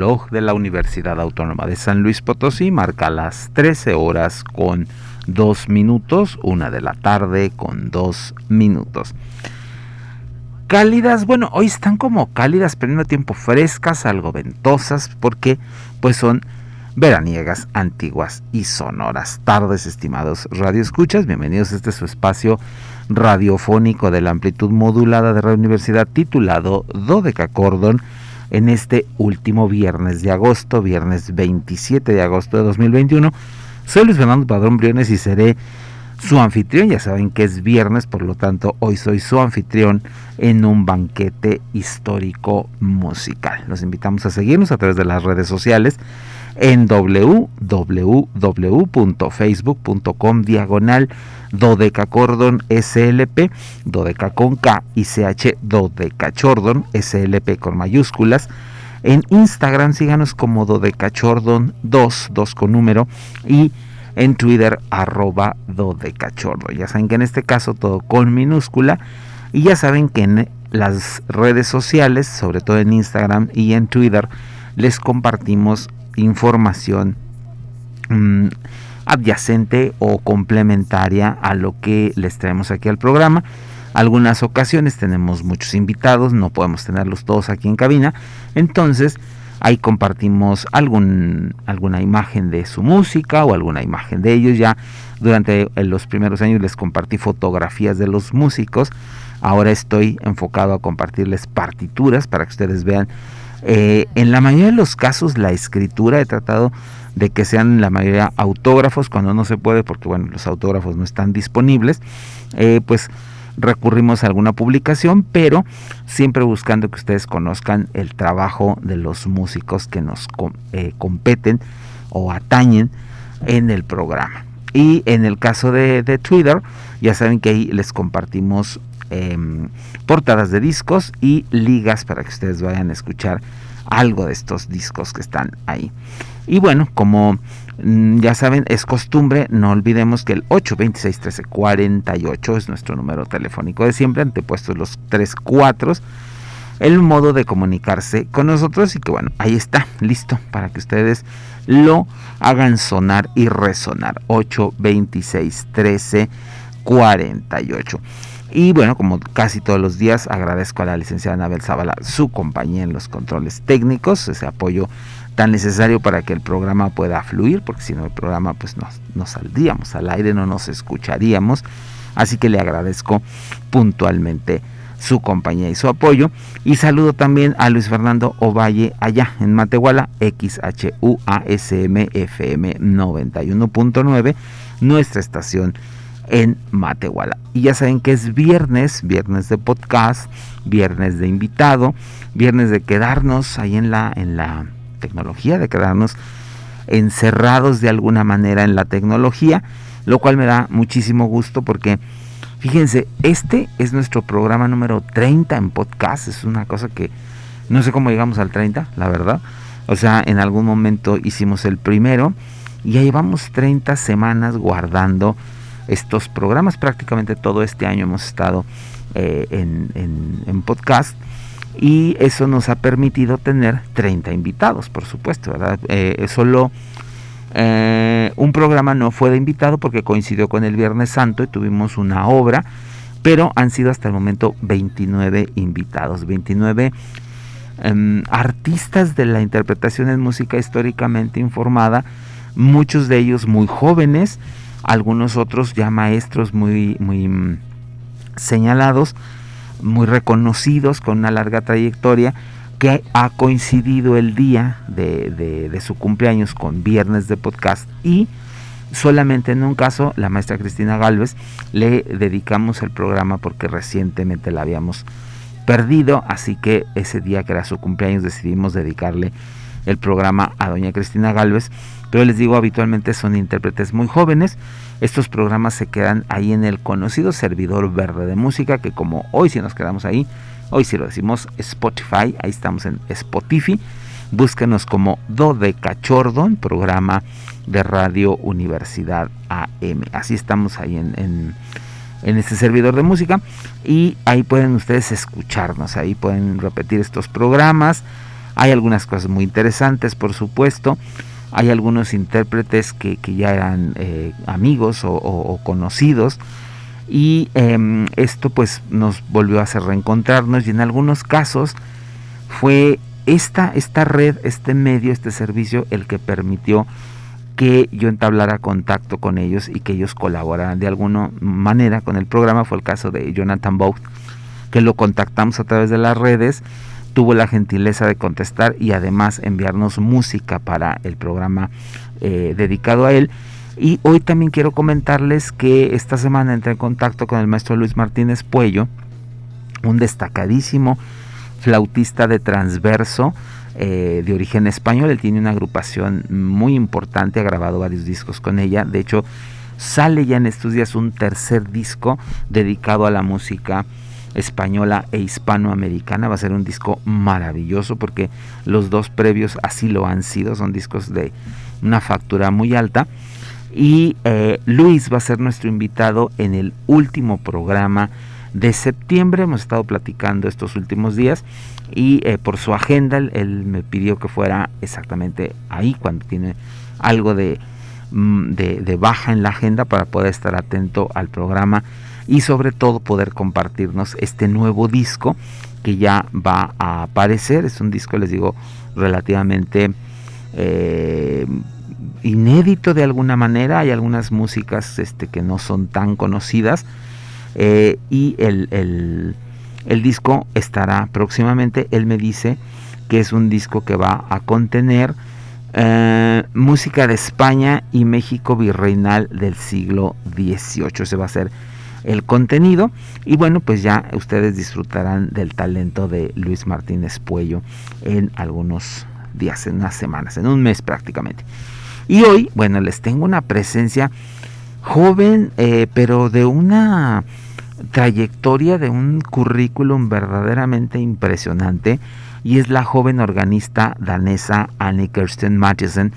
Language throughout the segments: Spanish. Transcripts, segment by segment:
Reloj de la Universidad Autónoma de San Luis Potosí marca las 13 horas con 2 minutos, una de la tarde con 2 minutos. Cálidas, bueno, hoy están como cálidas, pero al mismo tiempo frescas, algo ventosas, porque pues son veraniegas, antiguas y sonoras. Tardes, estimados radioescuchas, bienvenidos a este su espacio radiofónico de la amplitud modulada de la Universidad titulado Dodeca Cordon en este último viernes de agosto, viernes 27 de agosto de 2021. Soy Luis Fernando Padrón Briones y seré su anfitrión. Ya saben que es viernes, por lo tanto hoy soy su anfitrión en un banquete histórico musical. Los invitamos a seguirnos a través de las redes sociales en www.facebook.com diagonal dodecacordon slp, dodeca con K y CH dodecachordon slp con mayúsculas. En Instagram síganos como dodecachordon 2, 2 con número y en Twitter arroba dodecachordon. Ya saben que en este caso todo con minúscula y ya saben que en las redes sociales, sobre todo en Instagram y en Twitter, les compartimos información mm, adyacente o complementaria a lo que les traemos aquí al programa. Algunas ocasiones tenemos muchos invitados, no podemos tenerlos todos aquí en cabina, entonces ahí compartimos algún, alguna imagen de su música o alguna imagen de ellos. Ya durante los primeros años les compartí fotografías de los músicos, ahora estoy enfocado a compartirles partituras para que ustedes vean eh, en la mayoría de los casos la escritura he tratado de que sean la mayoría autógrafos cuando no se puede porque bueno los autógrafos no están disponibles. Eh, pues recurrimos a alguna publicación pero siempre buscando que ustedes conozcan el trabajo de los músicos que nos eh, competen o atañen en el programa. Y en el caso de, de Twitter ya saben que ahí les compartimos Em, portadas de discos y ligas para que ustedes vayan a escuchar algo de estos discos que están ahí. Y bueno, como mm, ya saben, es costumbre, no olvidemos que el 826 1348 es nuestro número telefónico de siempre, antepuestos los tres cuatros, el modo de comunicarse con nosotros y que bueno, ahí está, listo para que ustedes lo hagan sonar y resonar. 826 1348. Y bueno, como casi todos los días, agradezco a la licenciada Anabel Zavala su compañía en los controles técnicos, ese apoyo tan necesario para que el programa pueda fluir, porque si no el programa pues no saldríamos al aire, no nos escucharíamos. Así que le agradezco puntualmente su compañía y su apoyo. Y saludo también a Luis Fernando Ovalle allá en Matehuala, XHUASMFM 91.9, nuestra estación en Matehuala. Y ya saben que es viernes, viernes de podcast, viernes de invitado, viernes de quedarnos ahí en la, en la tecnología, de quedarnos encerrados de alguna manera en la tecnología, lo cual me da muchísimo gusto porque fíjense, este es nuestro programa número 30 en podcast, es una cosa que no sé cómo llegamos al 30, la verdad. O sea, en algún momento hicimos el primero y ya llevamos 30 semanas guardando estos programas. Prácticamente todo este año hemos estado eh, en, podcast y eso nos ha permitido tener 30 invitados, por supuesto, ¿verdad? Eh, solo eh, un programa no fue de invitado porque coincidió con el Viernes Santo y tuvimos una obra, pero han sido hasta el momento 29 invitados, 29 em, artistas de la interpretación en música históricamente informada, muchos de ellos muy jóvenes, algunos otros ya maestros muy, muy mm, señalados, muy reconocidos, con una larga trayectoria, que ha coincidido el día de, su cumpleaños con viernes de podcast y solamente en un caso, la maestra Cristina Galvez, le dedicamos el programa porque recientemente la habíamos perdido, así que ese día que era su cumpleaños decidimos dedicarle el programa a doña Cristina Galvez, pero les digo, habitualmente son intérpretes muy jóvenes, estos programas se quedan ahí en el conocido servidor verde de música, que como hoy si nos quedamos ahí, hoy si lo decimos Spotify, ahí estamos en Spotify, búsquenos como Do de Cachordo, programa de Radio Universidad AM, así estamos ahí en en este servidor de música. Y ahí pueden ustedes escucharnos, ahí pueden repetir estos programas. Hay algunas cosas muy interesantes, por supuesto. Hay algunos intérpretes que, ya eran eh, amigos o, conocidos y em, esto pues nos volvió a hacer reencontrarnos y en algunos casos fue esta, esta red, este medio, este servicio el que permitió que yo entablara contacto con ellos y que ellos colaboraran de alguna manera con el programa. Fue el caso de Jonathan Bout, que lo contactamos a través de las redes, tuvo la gentileza de contestar y además enviarnos música para el programa eh, dedicado a él. Y hoy también quiero comentarles que esta semana entré en contacto con el maestro Luis Martínez Puello, un destacadísimo flautista de transverso, eh, de origen español. Él tiene una agrupación muy importante, ha grabado varios discos con ella. De hecho, sale ya en estos días un tercer disco dedicado a la música española e hispanoamericana. Va a ser un disco maravilloso porque los dos previos así lo han sido. Son discos de una factura muy alta. Y eh, Luis va a ser nuestro invitado en el último programa de septiembre. Hemos estado platicando estos últimos días y eh, por su agenda él, me pidió que fuera exactamente ahí cuando tiene algo mm, de, de, baja en la agenda para poder estar atento al programa y sobre todo poder compartirnos este nuevo disco que ya va a aparecer. Es un disco, les digo, relativamente eh, inédito de alguna manera. Hay algunas músicas este, que no son tan conocidas. Eh, y el, el disco estará próximamente. Él me dice que es un disco que va a contener eh, música de España y México virreinal del siglo XVIII. Ese va a ser el contenido. Y bueno, pues ya ustedes disfrutarán del talento de Luis Martínez Puello en algunos días, en unas semanas, en un mes prácticamente. Y hoy, bueno, les tengo una presencia joven, eh, pero de una trayectoria de un currículum verdaderamente impresionante y es la joven organista danesa Annie Kirsten Mathisen.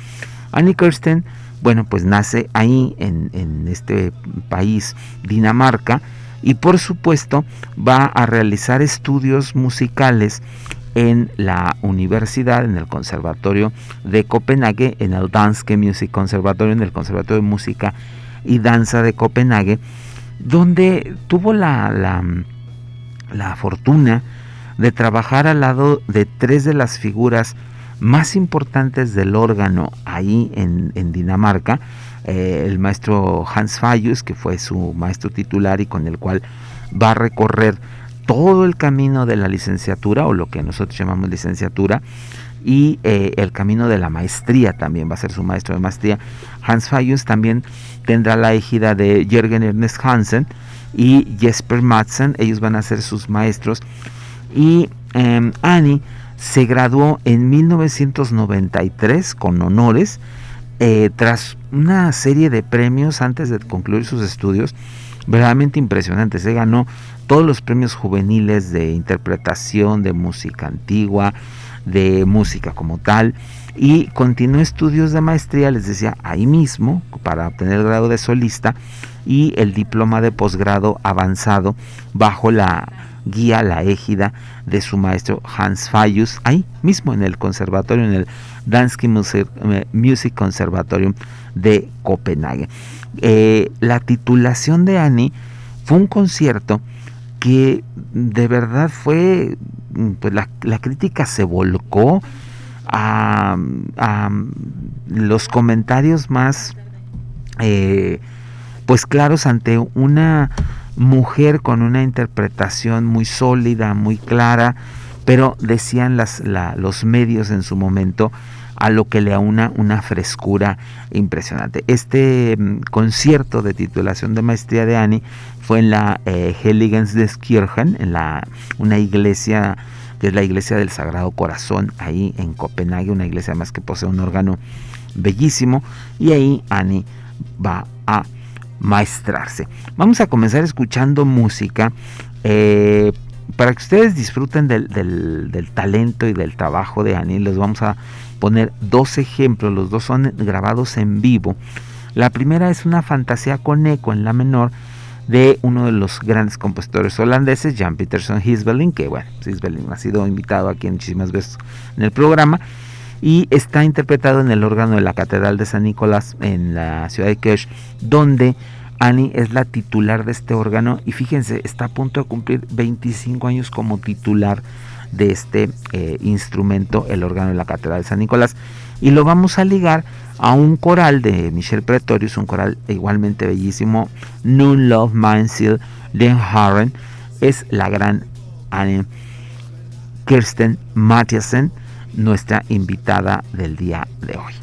Annie Kirsten, bueno, pues nace ahí en, este país, Dinamarca, y por supuesto va a realizar estudios musicales en la universidad, en el Conservatorio de Copenhague, en el Danske Music Conservatorio, en el Conservatorio de Música y Danza de Copenhague, donde tuvo la, la, fortuna de trabajar al lado de tres de las figuras más importantes del órgano ahí en, Dinamarca, eh, el maestro Hans Fayus, que fue su maestro titular y con el cual va a recorrer todo el camino de la licenciatura o lo que nosotros llamamos licenciatura y eh, el camino de la maestría también va a ser su maestro de maestría. Hans Fayus también tendrá la égida de Jürgen Ernest Hansen y Jesper Madsen, ellos van a ser sus maestros. Y em, Annie se graduó en 1993 con honores, eh, tras una serie de premios antes de concluir sus estudios, verdaderamente impresionantes. Se ganó todos los premios juveniles de interpretación de música antigua, de música como tal y continuó estudios de maestría, les decía, ahí mismo para obtener el grado de solista y el diploma de posgrado avanzado bajo la guía, la égida de su maestro Hans Fayus, ahí mismo en el conservatorio, en el Danske Music Conservatorium de Copenhague. Eh, la titulación de Annie fue un concierto que de verdad fue, pues la, crítica se volcó a, los comentarios más eh, pues claros ante una mujer con una interpretación muy sólida, muy clara, pero decían las, los medios en su momento a lo que le aúna una frescura impresionante. Este mm, concierto de titulación de maestría de Annie fue en la eh, Heiligenskirchen, en la, una iglesia que es la iglesia del Sagrado Corazón, ahí en Copenhague, una iglesia más que posee un órgano bellísimo, y ahí Annie va a maestrarse. Vamos a comenzar escuchando música. Eh, para que ustedes disfruten del, del, talento y del trabajo de Annie, les vamos a poner dos ejemplos, los dos son grabados en vivo. La primera es una fantasía con eco en la menor de uno de los grandes compositores holandeses, Jan Peterson Hisbelin, que bueno, Hisbelin ha sido invitado aquí muchísimas veces en el programa, y está interpretado en el órgano de la Catedral de San Nicolás en la ciudad de Kirch, donde Annie es la titular de este órgano. Y fíjense, está a punto de cumplir 25 años como titular de este eh, instrumento, el órgano de la Catedral de San Nicolás. Y lo vamos a ligar a un coral de Michel Pretorius, un coral igualmente bellísimo, Nun Love Mindsil Den Harren, es la gran Anne Kirsten Mathiasen, nuestra invitada del día de hoy.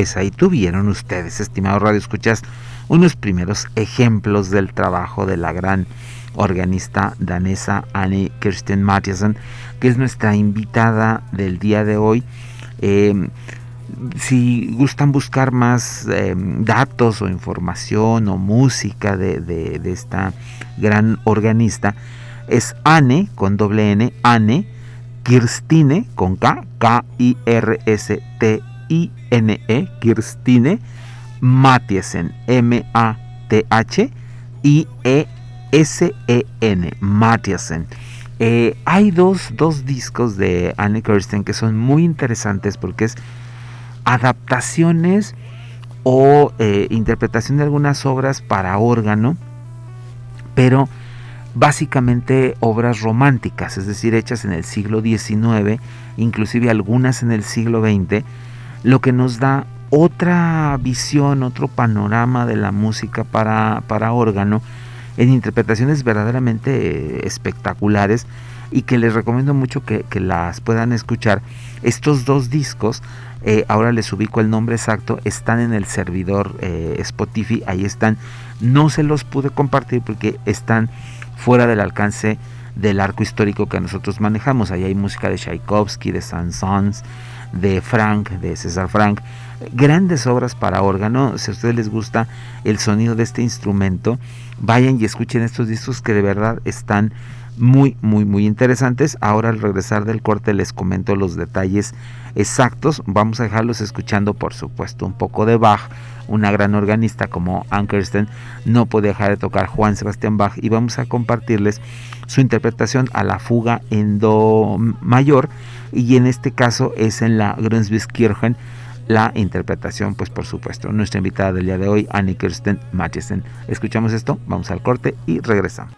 Pues ahí tuvieron ustedes, estimados radioescuchas, unos primeros ejemplos del trabajo de la gran organista danesa Anne Kirsten Mathiasen, que es nuestra invitada del día de hoy. Em, si gustan buscar más em, datos o información o música de, esta gran organista, es Anne con doble N, Anne Kirstine con K, K-I-R-S-T-I-N-E, Kirstine Mathiesen, M-A-T-H-I-E-S-E-N, Mathiesen. Eh, hay dos, dos discos de Anne Kirsten que son muy interesantes porque es adaptaciones o eh, interpretación de algunas obras para órgano, pero básicamente obras románticas, es decir, hechas en el siglo XIX, inclusive algunas en el siglo XX, lo que nos da otra visión, otro panorama de la música para, para órgano, en interpretaciones verdaderamente eh, espectaculares y que les recomiendo mucho que, las puedan escuchar. Estos dos discos, eh, ahora les ubico el nombre exacto, están en el servidor eh, Spotify, ahí están. No se los pude compartir porque están fuera del alcance del arco histórico que nosotros manejamos. Ahí hay música de Tchaikovsky, de Saint-Saëns, de Frank, de César Frank. Grandes obras para órgano. Si a ustedes les gusta el sonido de este instrumento, vayan y escuchen estos discos que de verdad están muy, muy, muy interesantes. Ahora al regresar del corte les comento los detalles exactos. Vamos a dejarlos escuchando, por supuesto, un poco de Bach. Una gran organista como Ankersten no puede dejar de tocar Juan Sebastián Bach y vamos a compartirles su interpretación a la fuga en Do mayor y en este caso es en la Grunswiskirchen la interpretación, pues por supuesto, nuestra invitada del día de hoy, Annie Kirsten Mathiesen. Escuchamos esto, vamos al corte y regresamos.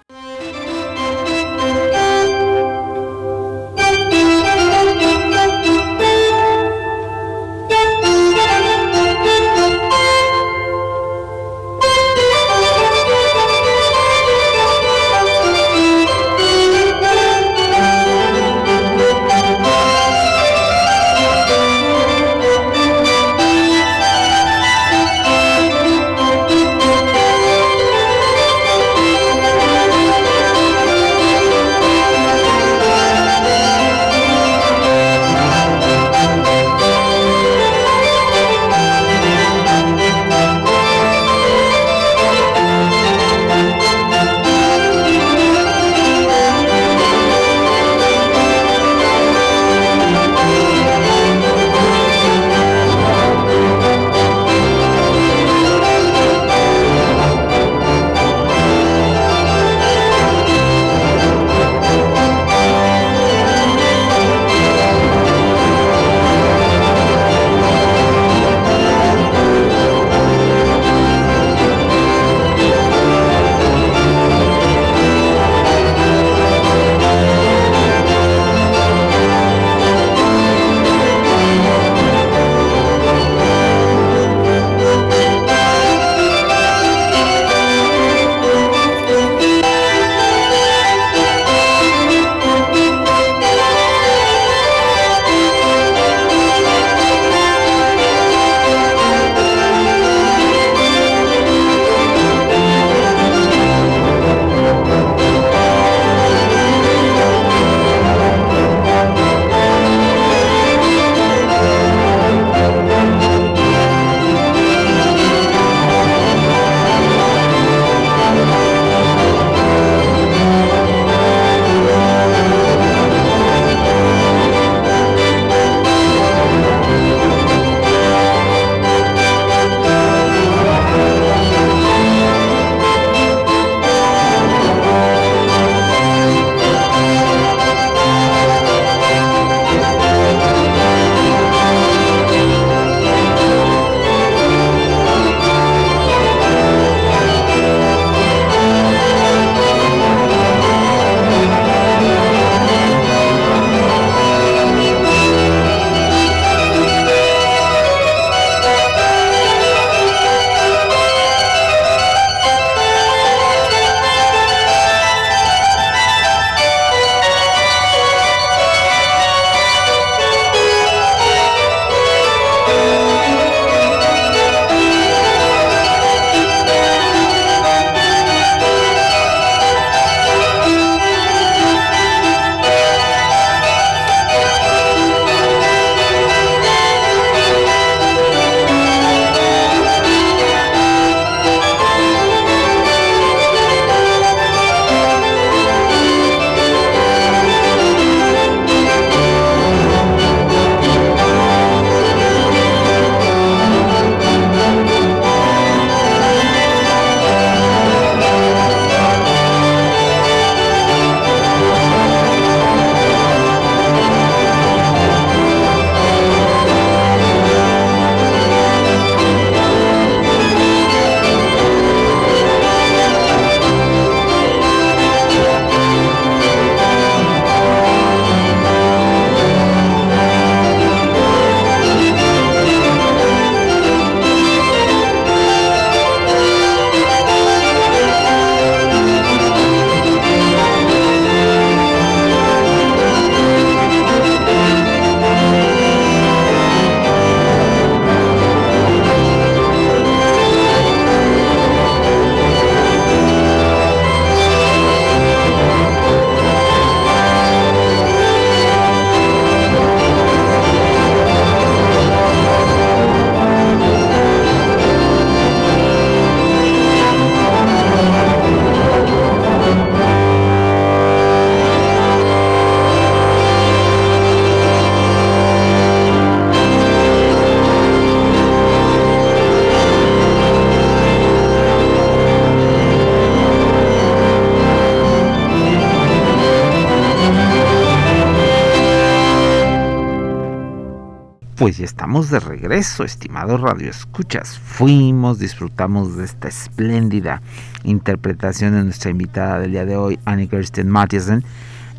Pues ya estamos de regreso, estimados radioescuchas. Fuimos, disfrutamos de esta espléndida interpretación de nuestra invitada del día de hoy, Annie Kirsten Matthiesen,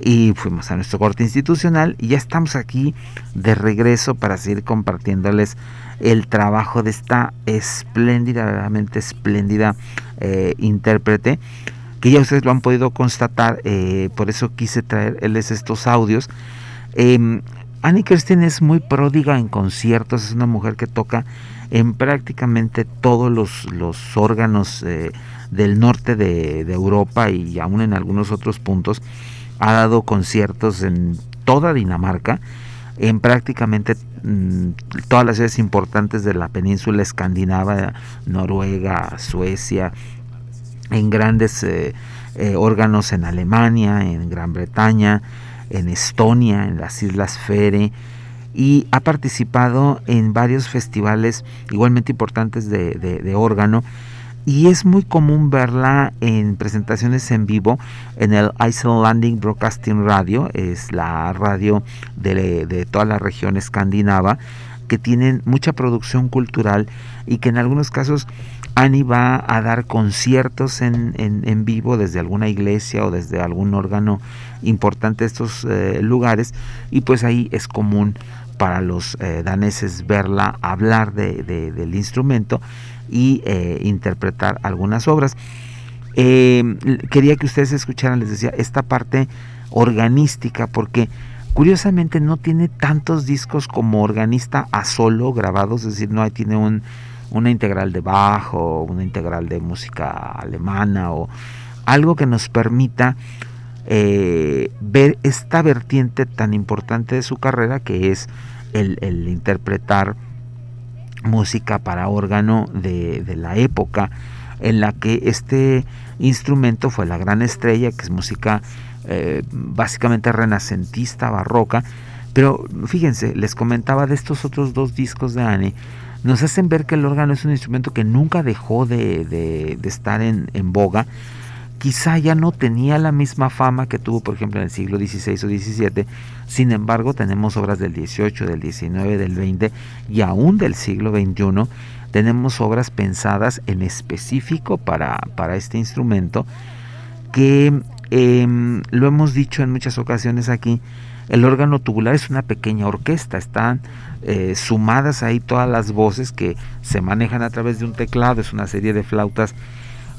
y fuimos a nuestro corte institucional y ya estamos aquí de regreso para seguir compartiéndoles el trabajo de esta espléndida, verdaderamente espléndida eh, intérprete, que ya ustedes lo han podido constatar, eh, por eso quise traerles estos audios. Em, Annie Kirsten es muy pródiga en conciertos, es una mujer que toca en prácticamente todos los, órganos eh, del norte de, Europa y aún en algunos otros puntos. Ha dado conciertos en toda Dinamarca, en prácticamente mm, todas las ciudades importantes de la península escandinava, Noruega, Suecia, en grandes eh, eh, órganos en Alemania, en Gran Bretaña, en Estonia, en las Islas Fere, y ha participado en varios festivales igualmente importantes de, órgano. Y es muy común verla en presentaciones en vivo en el Icelandic Broadcasting Radio, es la radio de, de toda la región escandinava, que tienen mucha producción cultural y que en algunos casos Annie va a dar conciertos en, en, vivo desde alguna iglesia o desde algún órgano importante de estos eh, lugares y pues ahí es común para los eh, daneses verla hablar de, del instrumento y eh, interpretar algunas obras. quería que ustedes escucharan, les decía, esta parte organística porque curiosamente no tiene tantos discos como organista a solo grabados, es decir, no tiene un una integral de bajo, una integral de música alemana o algo que nos permita eh, ver esta vertiente tan importante de su carrera que es el, interpretar música para órgano de, la época en la que este instrumento fue la gran estrella, que es música eh, básicamente renacentista, barroca. Pero fíjense, les comentaba de estos otros dos discos de Anne, nos hacen ver que el órgano es un instrumento que nunca dejó de, estar en, boga. Quizá ya no tenía la misma fama que tuvo, por ejemplo, en el siglo XVI o XVII. Sin embargo, tenemos obras del XVIII, del XIX, del XX y aún del siglo XXI. Tenemos obras pensadas en específico para, este instrumento que em, lo hemos dicho en muchas ocasiones aquí. El órgano tubular es una pequeña orquesta, están eh, sumadas ahí todas las voces que se manejan a través de un teclado, es una serie de flautas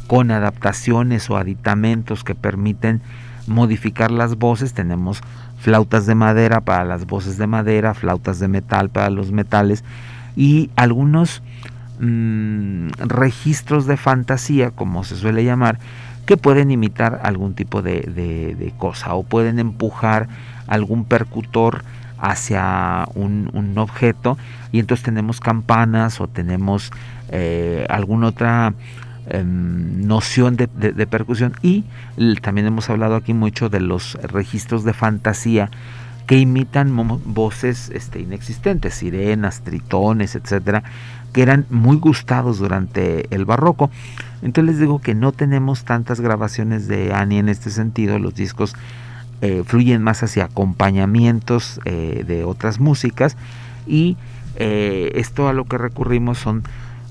con adaptaciones o aditamentos que permiten modificar las voces. Tenemos flautas de madera para las voces de madera, flautas de metal para los metales y algunos mm, registros de fantasía, como se suele llamar, que pueden imitar algún tipo de cosa o pueden empujar algún percutor hacia un, objeto y entonces tenemos campanas o tenemos eh, alguna otra em, noción de, percusión y también hemos hablado aquí mucho de los registros de fantasía que imitan voces este, inexistentes, sirenas, tritones, etcétera, que eran muy gustados durante el barroco. Entonces les digo que no tenemos tantas grabaciones de Annie en este sentido, los discos eh, fluyen más hacia acompañamientos eh, de otras músicas y eh, esto a lo que recurrimos son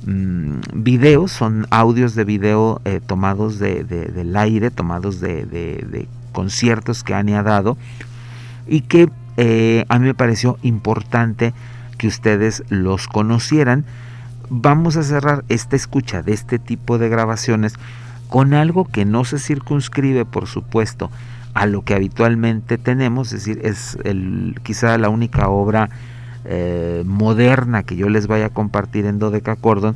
mm, videos, son audios de video tomados de, del aire, tomados de, conciertos que Annie ha dado y que a mí me pareció importante que ustedes los conocieran. Vamos a cerrar esta escucha de este tipo de grabaciones con algo que no se circunscribe, por supuesto, a lo que habitualmente tenemos, es decir, es el, quizá la única obra eh, moderna que yo les vaya a compartir en Cordon,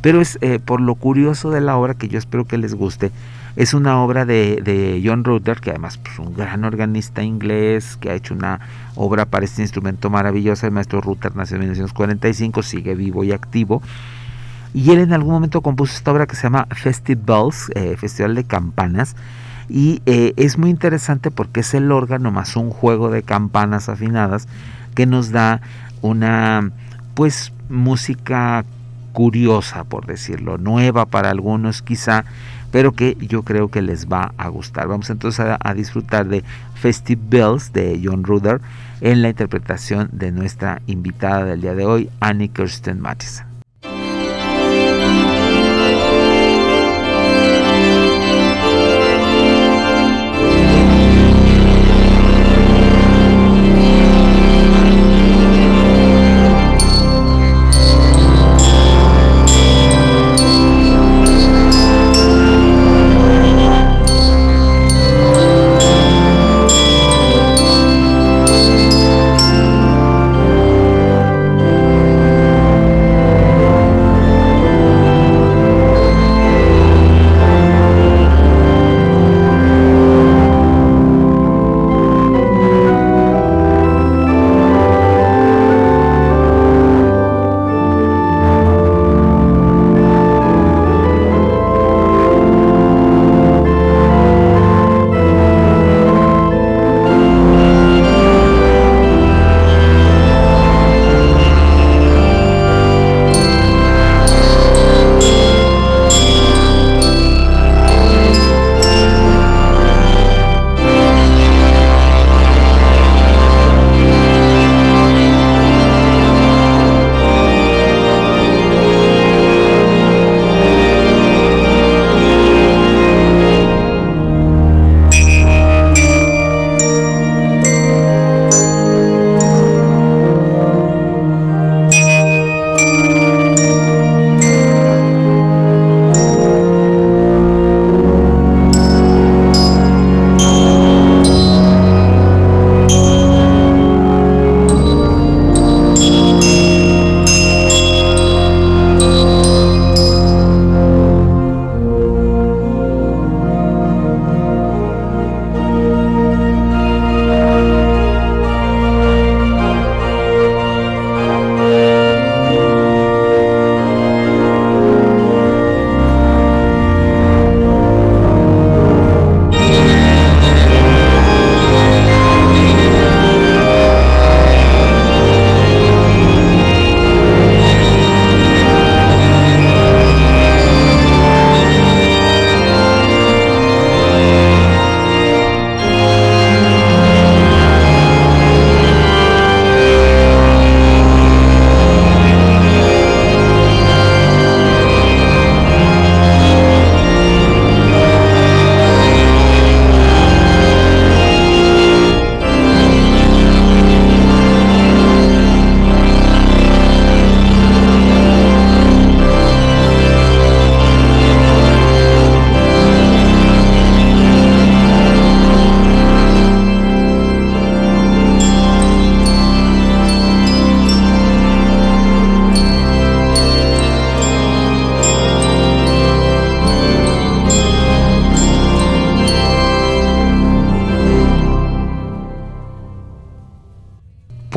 pero es eh, por lo curioso de la obra que yo espero que les guste. Es una obra de, John Rutter, que además es pues, un gran organista inglés, que ha hecho una obra para este instrumento maravilloso. El maestro Rutter nació en 1945, sigue vivo y activo. Y él en algún momento compuso esta obra que se llama Festivals, eh, Festival de Campanas, y eh, es muy interesante porque es el órgano más un juego de campanas afinadas que nos da una pues música curiosa por decirlo, nueva para algunos quizá, pero que yo creo que les va a gustar. Vamos entonces a, disfrutar de Festive Bells de John Ruder en la interpretación de nuestra invitada del día de hoy, Annie Kirsten Mattison.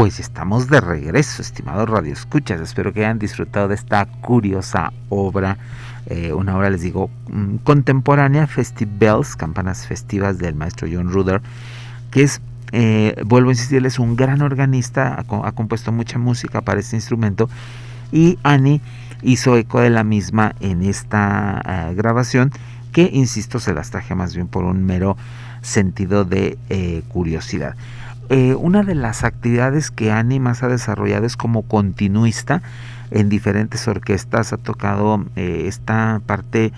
Pues estamos de regreso, estimados radioescuchas. Espero que hayan disfrutado de curiosa obra, eh, una obra, les digo, mm, contemporánea, Festivals, campanas festivas del maestro John Ruder, que es, eh, vuelvo a insistir, es un gran organista, ha, compuesto mucha música para este instrumento y Annie hizo eco de la misma en esta eh, grabación que, insisto, se las traje más bien por un mero sentido de curiosidad. Eh, una de las actividades que Annie más ha desarrollado es como continuista en diferentes orquestas. Ha tocado eh, esta parte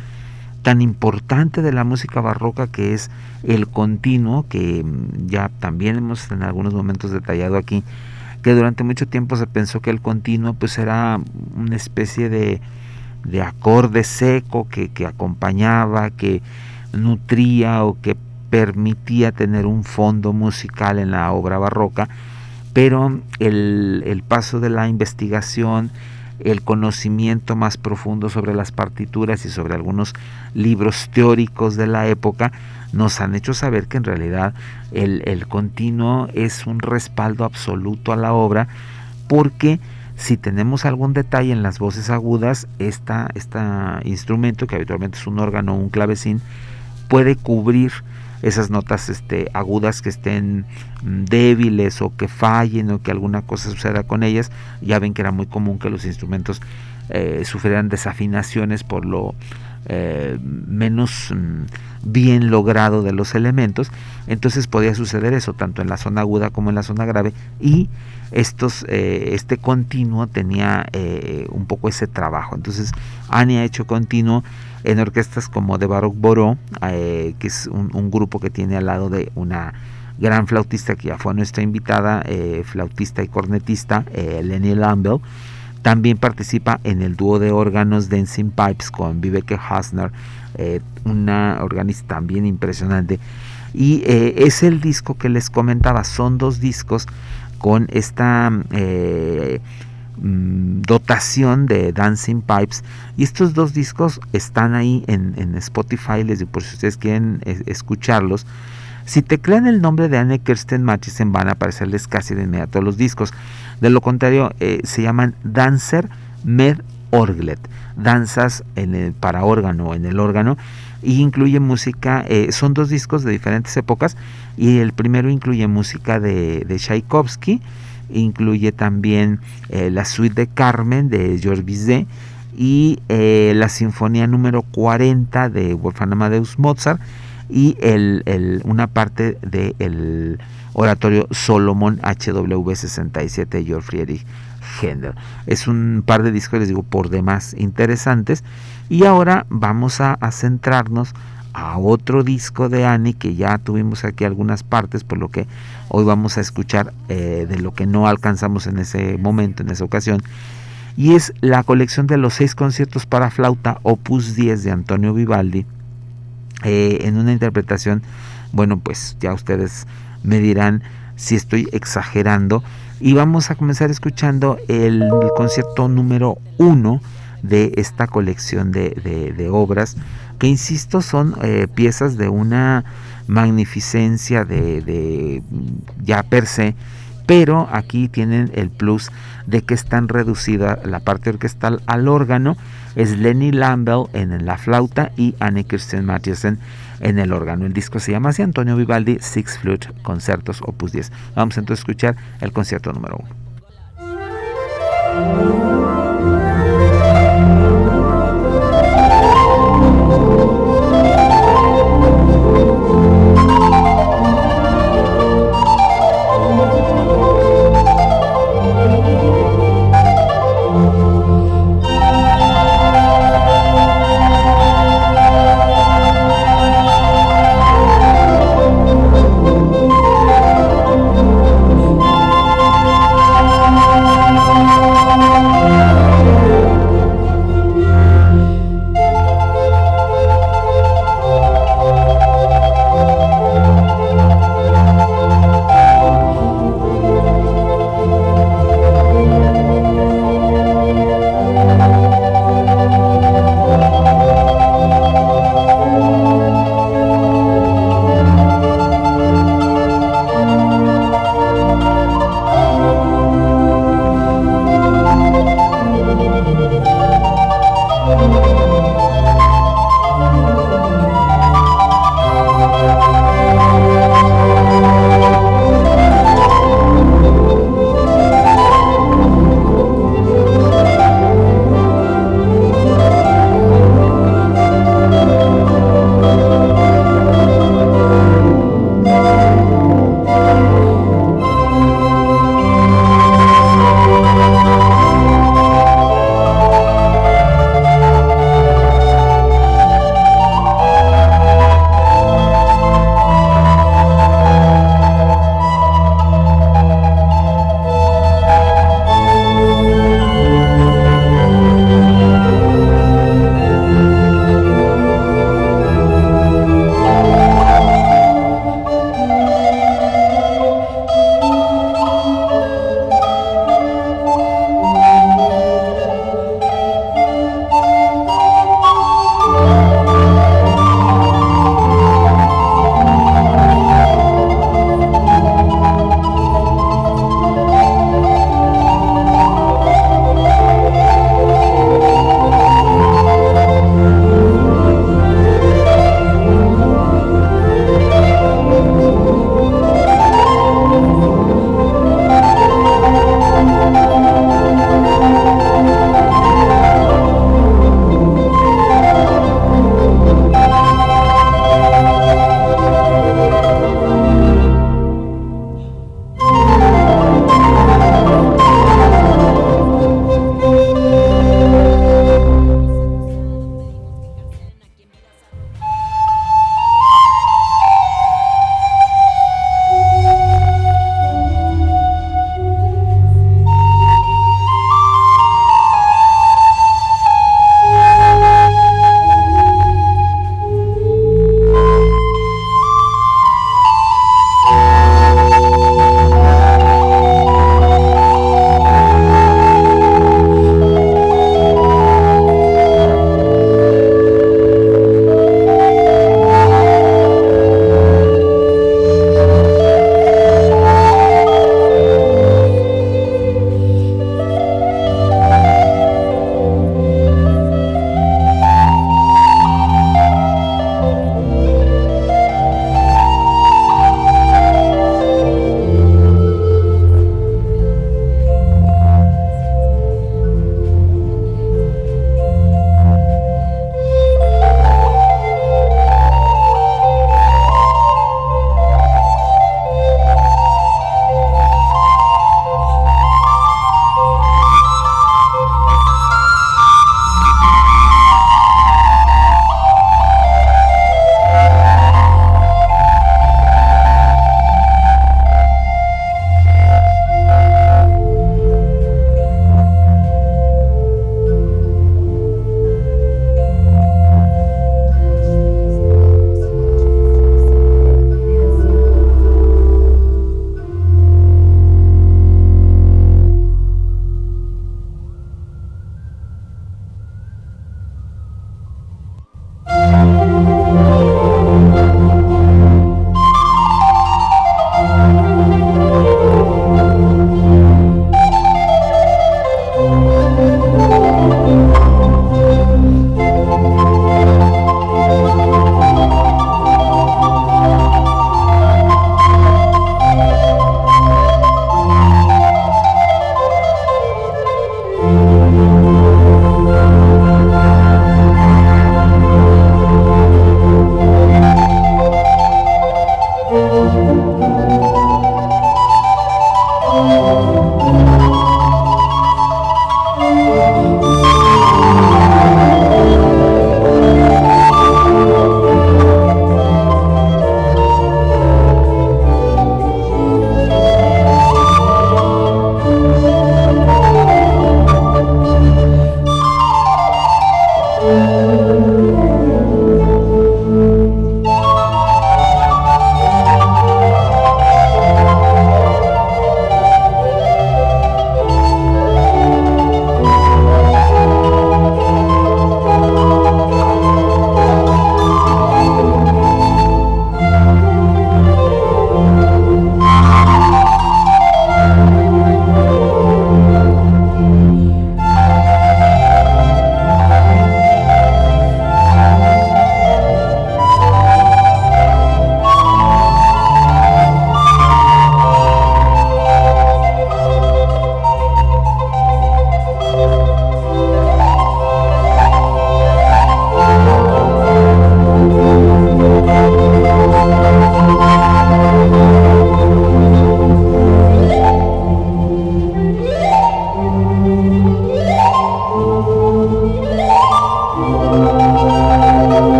tan importante de la música barroca que es el continuo, que mm, ya también hemos en algunos momentos detallado aquí, que durante mucho tiempo se pensó que el continuo pues era una especie de, de acorde seco que, que acompañaba, que nutría o que permitía tener un fondo musical en la obra barroca, pero el, paso de la investigación, el conocimiento más profundo sobre las partituras y sobre algunos libros teóricos de la época nos han hecho saber que en realidad el, el continuo es un respaldo absoluto a la obra porque si tenemos algún detalle en las voces agudas, este instrumento, que habitualmente es un órgano o un clavecín, puede cubrir esas notas este, agudas que estén mm, débiles o que fallen o que alguna cosa suceda con ellas. Ya ven que era muy común que los instrumentos eh, sufrieran desafinaciones por lo eh, menos mm, bien logrado de los elementos, entonces podía suceder eso tanto en la zona aguda como en la zona grave y estos, eh, este continuo tenía eh, un poco ese trabajo. Entonces Annie ha hecho continuo en orquestas como de Baroque Boro, que es un, grupo que tiene al lado de una gran flautista que ya fue nuestra invitada, flautista y cornetista, Lenny Lambell, también participa en el dúo de órganos Dancing Pipes con Viveke Hasner, eh, una organista también impresionante. Y eh, es el disco que les comentaba, son dos discos con esta eh, mm, dotación de Dancing Pipes. Y estos dos discos están ahí en, Spotify, les digo, por si ustedes quieren escucharlos. Si teclean el nombre de Anne Kirsten Mathiesen van a aparecerles casi de inmediato los discos. De lo contrario, eh, se llaman Dancer Med Orglet, danzas en el, para órgano, en el órgano, y incluye música, eh, son dos discos de diferentes épocas, y el primero incluye música de, de Tchaikovsky, incluye también eh, la suite de Carmen de Georges Bizet, y la sinfonía número 40 de Wolfgang Amadeus Mozart, y el, una parte del oratorio Solomon HW67 de Georg Friedrich Händel. Es un par de discos, les digo, por demás interesantes. Y ahora vamos a, centrarnos a otro disco de Annie que ya tuvimos aquí algunas partes, por lo que hoy vamos a escuchar eh, de lo que no alcanzamos en ese momento, en esa ocasión. Y es la colección de los seis conciertos para flauta, opus 10 de Antonio Vivaldi, eh, en una interpretación, bueno, pues ya ustedes me dirán si estoy exagerando. Y vamos a comenzar escuchando el, concierto número uno de esta colección de, obras, que insisto son eh, piezas de una magnificencia de, de, ya per se, pero aquí tienen el plus de que están reducida la parte orquestal al órgano es Lenny Lambell en la flauta y Anne Kirsten Mathiesen en el órgano. El disco se llama así Antonio Vivaldi Six Flute Concertos Opus 10. Vamos entonces a escuchar el concierto número 1.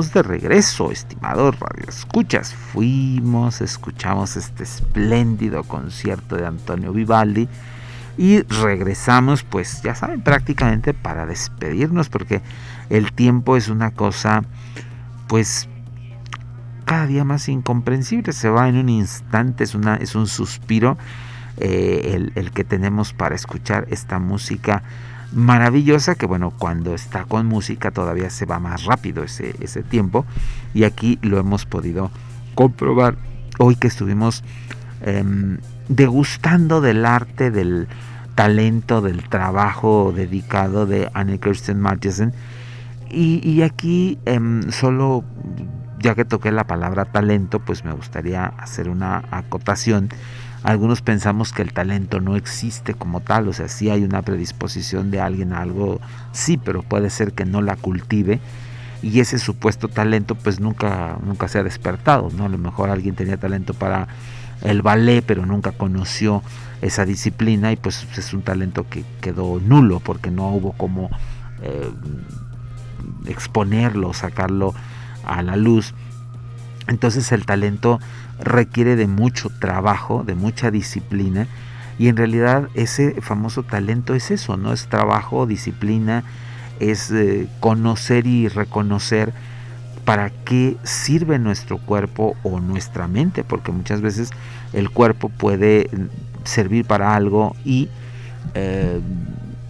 De regreso, estimados radioescuchas. Fuimos, escuchamos este espléndido concierto de Antonio Vivaldi y regresamos, pues ya saben, prácticamente para despedirnos, porque el tiempo es una cosa, pues cada día más incomprensible, se va en un instante, es, una, es un suspiro eh, el, el que tenemos para escuchar esta música maravillosa que bueno cuando está con música todavía se va más rápido ese, ese tiempo. Y aquí lo hemos podido comprobar hoy que estuvimos em, degustando del arte del talento del trabajo dedicado de Anne Kirsten Marchesen y, aquí em, solo ya que toqué la palabra talento pues me gustaría hacer una acotación algunos pensamos que el talento no existe como tal, o sea, sí hay una predisposición de alguien a algo, sí, pero puede ser que no la cultive y ese supuesto talento pues nunca, nunca se ha despertado, ¿no? A lo mejor alguien tenía talento para el ballet, pero nunca conoció esa disciplina y pues es un talento que quedó nulo porque no hubo como eh, exponerlo, sacarlo a la luz. Entonces el talento requiere de mucho trabajo, de mucha disciplina y en realidad ese famoso talento es eso, ¿no? Es trabajo, disciplina, es eh, conocer y reconocer para qué sirve nuestro cuerpo o nuestra mente, porque muchas veces el cuerpo puede servir para algo y eh,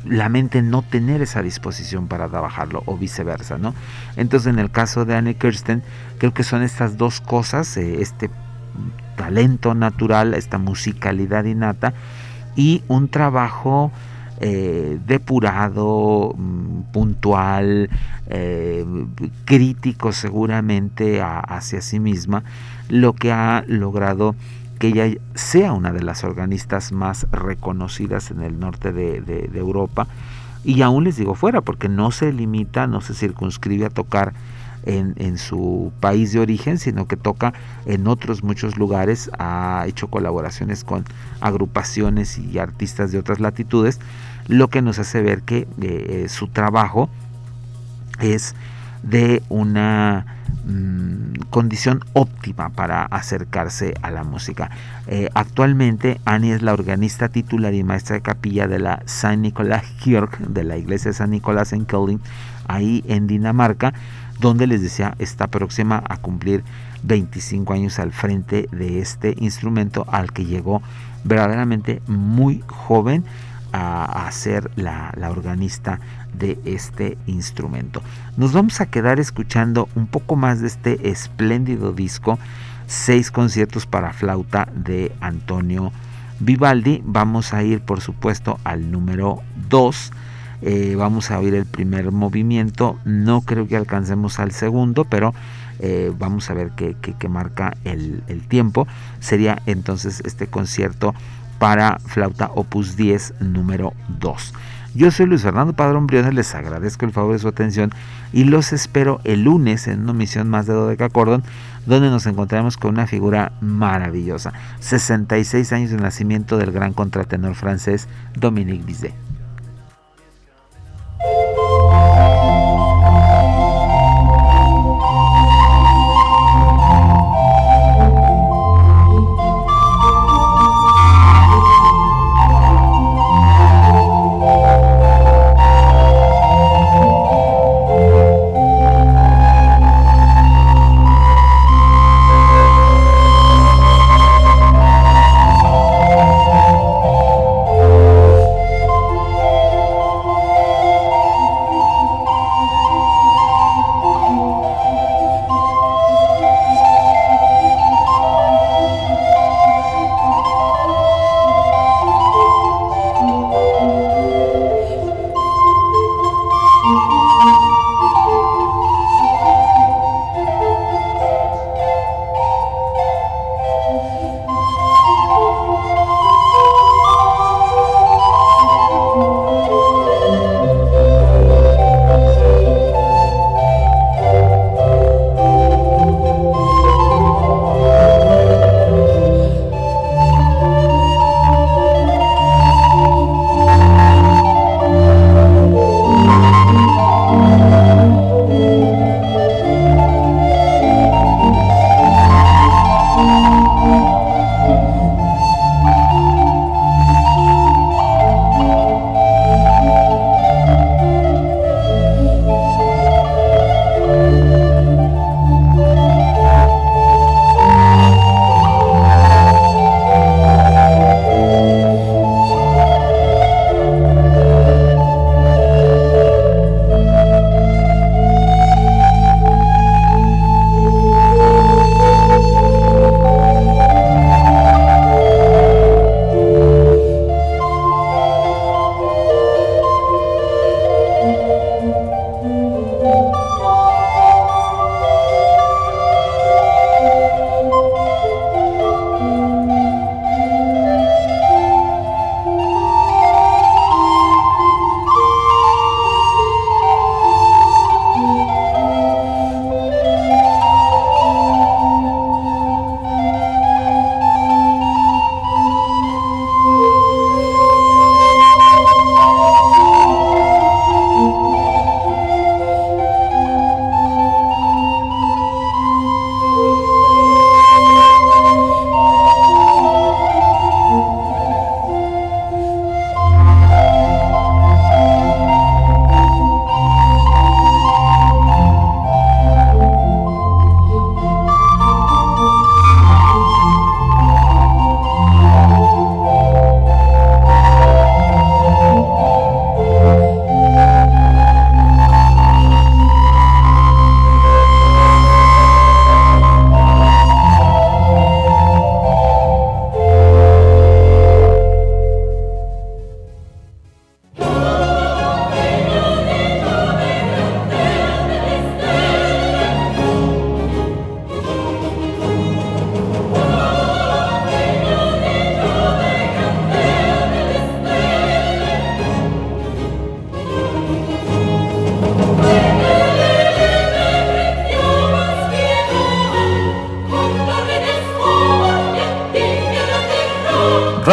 la mente no tener esa disposición para trabajarlo o viceversa, ¿no? Entonces en el caso de Anne Kirsten creo que son estas dos cosas, eh, este talento natural, esta musicalidad innata y un trabajo eh, depurado, mm, puntual, eh, crítico seguramente hacia sí misma, lo que ha logrado que ella sea una de las organistas más reconocidas en el norte de, Europa. Y aún les digo fuera porque no se limita, no se circunscribe a tocar en, su país de origen, sino que toca en otros muchos lugares, ha hecho colaboraciones con agrupaciones y artistas de otras latitudes, lo que nos hace ver que eh, su trabajo es de una mm, condición óptima para acercarse a la música. Eh, actualmente Annie es la organista titular y maestra de capilla de la San Nicolás Kirk, de la iglesia de San Nicolás en Kolding, ahí en Dinamarca, donde les decía está próxima a cumplir 25 años al frente de este instrumento al que llegó verdaderamente muy joven a, ser la, la organista de este instrumento. Nos vamos a quedar escuchando un poco más de este espléndido disco, seis conciertos para flauta de Antonio Vivaldi. Vamos a ir por supuesto al número 2. Eh, vamos a oír el primer movimiento. No creo que alcancemos al segundo, pero eh, vamos a ver qué, marca el, el, tiempo. Sería entonces este concierto para flauta opus 10 número 2. Yo soy Luis Fernando Padrón Briones, les agradezco el favor de su atención y los espero el lunes en una misión más de Dodeca Cordon, donde nos encontraremos con una figura maravillosa. 66 años de nacimiento del gran contratenor francés Dominique Bizet.